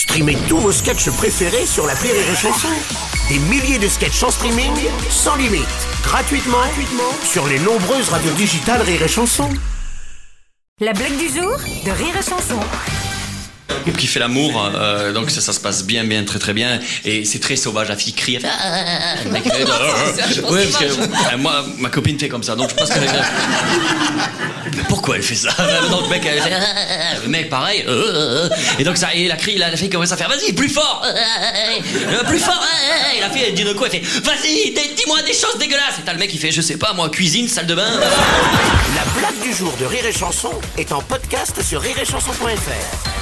Streamez tous vos sketchs préférés sur la Rire et Chanson. Des milliers de sketchs en streaming, sans limite, gratuitement, gratuitement sur les nombreuses radios digitales Rire et Chanson. La blague du jour de Rire et Chanson. qui fait l'amour, euh, donc ça, ça se passe bien, bien, très, très bien, et c'est très sauvage. La fille crie, elle fait, Ah, ah, ah. le mec fait, ah. ouais, parce que euh, moi, ma copine fait comme ça, donc je pense que. Pourquoi elle fait ça Donc le mec, elle fait, Ah, ah, ah. le mec, pareil, euh, euh, euh. et donc ça, et la crie, la, la fille commence à faire, vas-y, plus fort, plus fort, et la fille, elle dit de quoi, elle fait, vas-y, dis- dis-moi des choses dégueulasses, et t'as le mec qui fait, je sais pas, moi, cuisine, salle de bain. La blague du jour de Rire et Chanson est en podcast sur rireetchanson.fr.